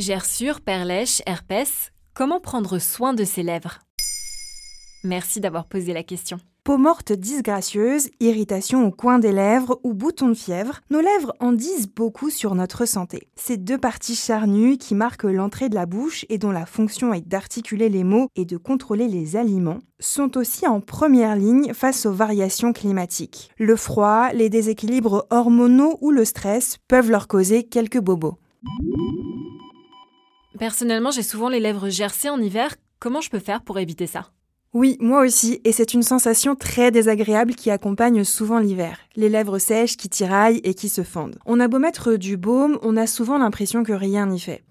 Gerçure, perlèche, herpès, comment prendre soin de ses lèvres? Merci d'avoir posé la question. Peau morte disgracieuse, irritation au coin des lèvres ou bouton de fièvre, nos lèvres en disent beaucoup sur notre santé. Ces deux parties charnues qui marquent l'entrée de la bouche et dont la fonction est d'articuler les mots et de contrôler les aliments, sont aussi en première ligne face aux variations climatiques. Le froid, les déséquilibres hormonaux ou le stress peuvent leur causer quelques bobos. Personnellement, j'ai souvent les lèvres gercées en hiver. Comment je peux faire pour éviter ça? Oui, moi aussi, et c'est une sensation très désagréable qui accompagne souvent l'hiver. Les lèvres sèches qui tiraillent et qui se fendent. On a beau mettre du baume, on a souvent l'impression que rien n'y fait.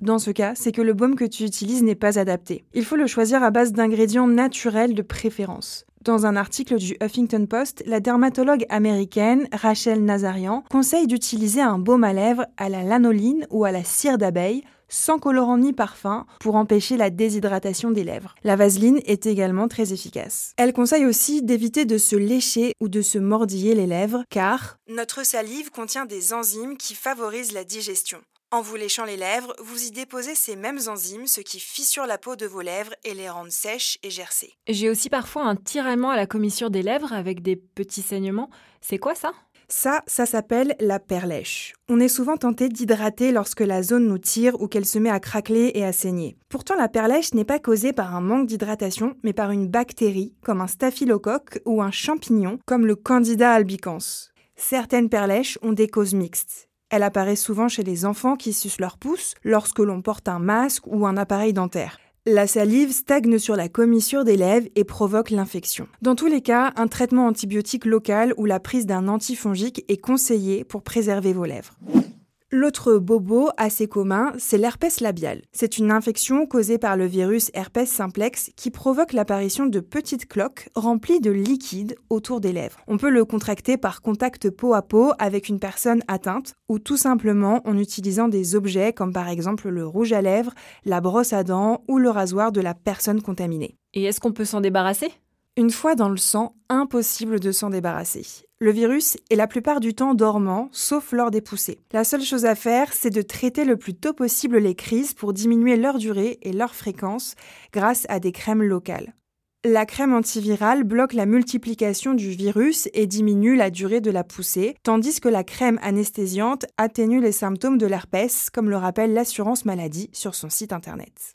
Dans ce cas, c'est que le baume que tu utilises n'est pas adapté. Il faut le choisir à base d'ingrédients naturels de préférence. Dans un article du Huffington Post, la dermatologue américaine Rachel Nazarian conseille d'utiliser un baume à lèvres à la lanoline ou à la cire d'abeille sans colorant ni parfum pour empêcher la déshydratation des lèvres. La vaseline est également très efficace. Elle conseille aussi d'éviter de se lécher ou de se mordiller les lèvres car notre salive contient des enzymes qui favorisent la digestion. En vous léchant les lèvres, vous y déposez ces mêmes enzymes, ce qui fissure la peau de vos lèvres et les rendent sèches et gercées. J'ai aussi parfois un tiraillement à la commissure des lèvres avec des petits saignements. C'est quoi ça? Ça, ça s'appelle la perlèche. On est souvent tenté d'hydrater lorsque la zone nous tire ou qu'elle se met à craqueler et à saigner. Pourtant, la perlèche n'est pas causée par un manque d'hydratation, mais par une bactérie, comme un staphylocoque ou un champignon, comme le Candida albicans. Certaines perlèches ont des causes mixtes. Elle apparaît souvent chez les enfants qui sucent leur pouce lorsque l'on porte un masque ou un appareil dentaire. La salive stagne sur la commissure des lèvres et provoque l'infection. Dans tous les cas, un traitement antibiotique local ou la prise d'un antifongique est conseillé pour préserver vos lèvres. L'autre bobo assez commun, c'est l'herpès labial. C'est une infection causée par le virus herpès simplex qui provoque l'apparition de petites cloques remplies de liquide autour des lèvres. On peut le contracter par contact peau à peau avec une personne atteinte ou tout simplement en utilisant des objets comme par exemple le rouge à lèvres, la brosse à dents ou le rasoir de la personne contaminée. Et est-ce qu'on peut s'en débarrasser? Une fois dans le sang, impossible de s'en débarrasser. Le virus est la plupart du temps dormant, sauf lors des poussées. La seule chose à faire, c'est de traiter le plus tôt possible les crises pour diminuer leur durée et leur fréquence grâce à des crèmes locales. La crème antivirale bloque la multiplication du virus et diminue la durée de la poussée, tandis que la crème anesthésiante atténue les symptômes de l'herpès, comme le rappelle l'assurance maladie sur son site internet.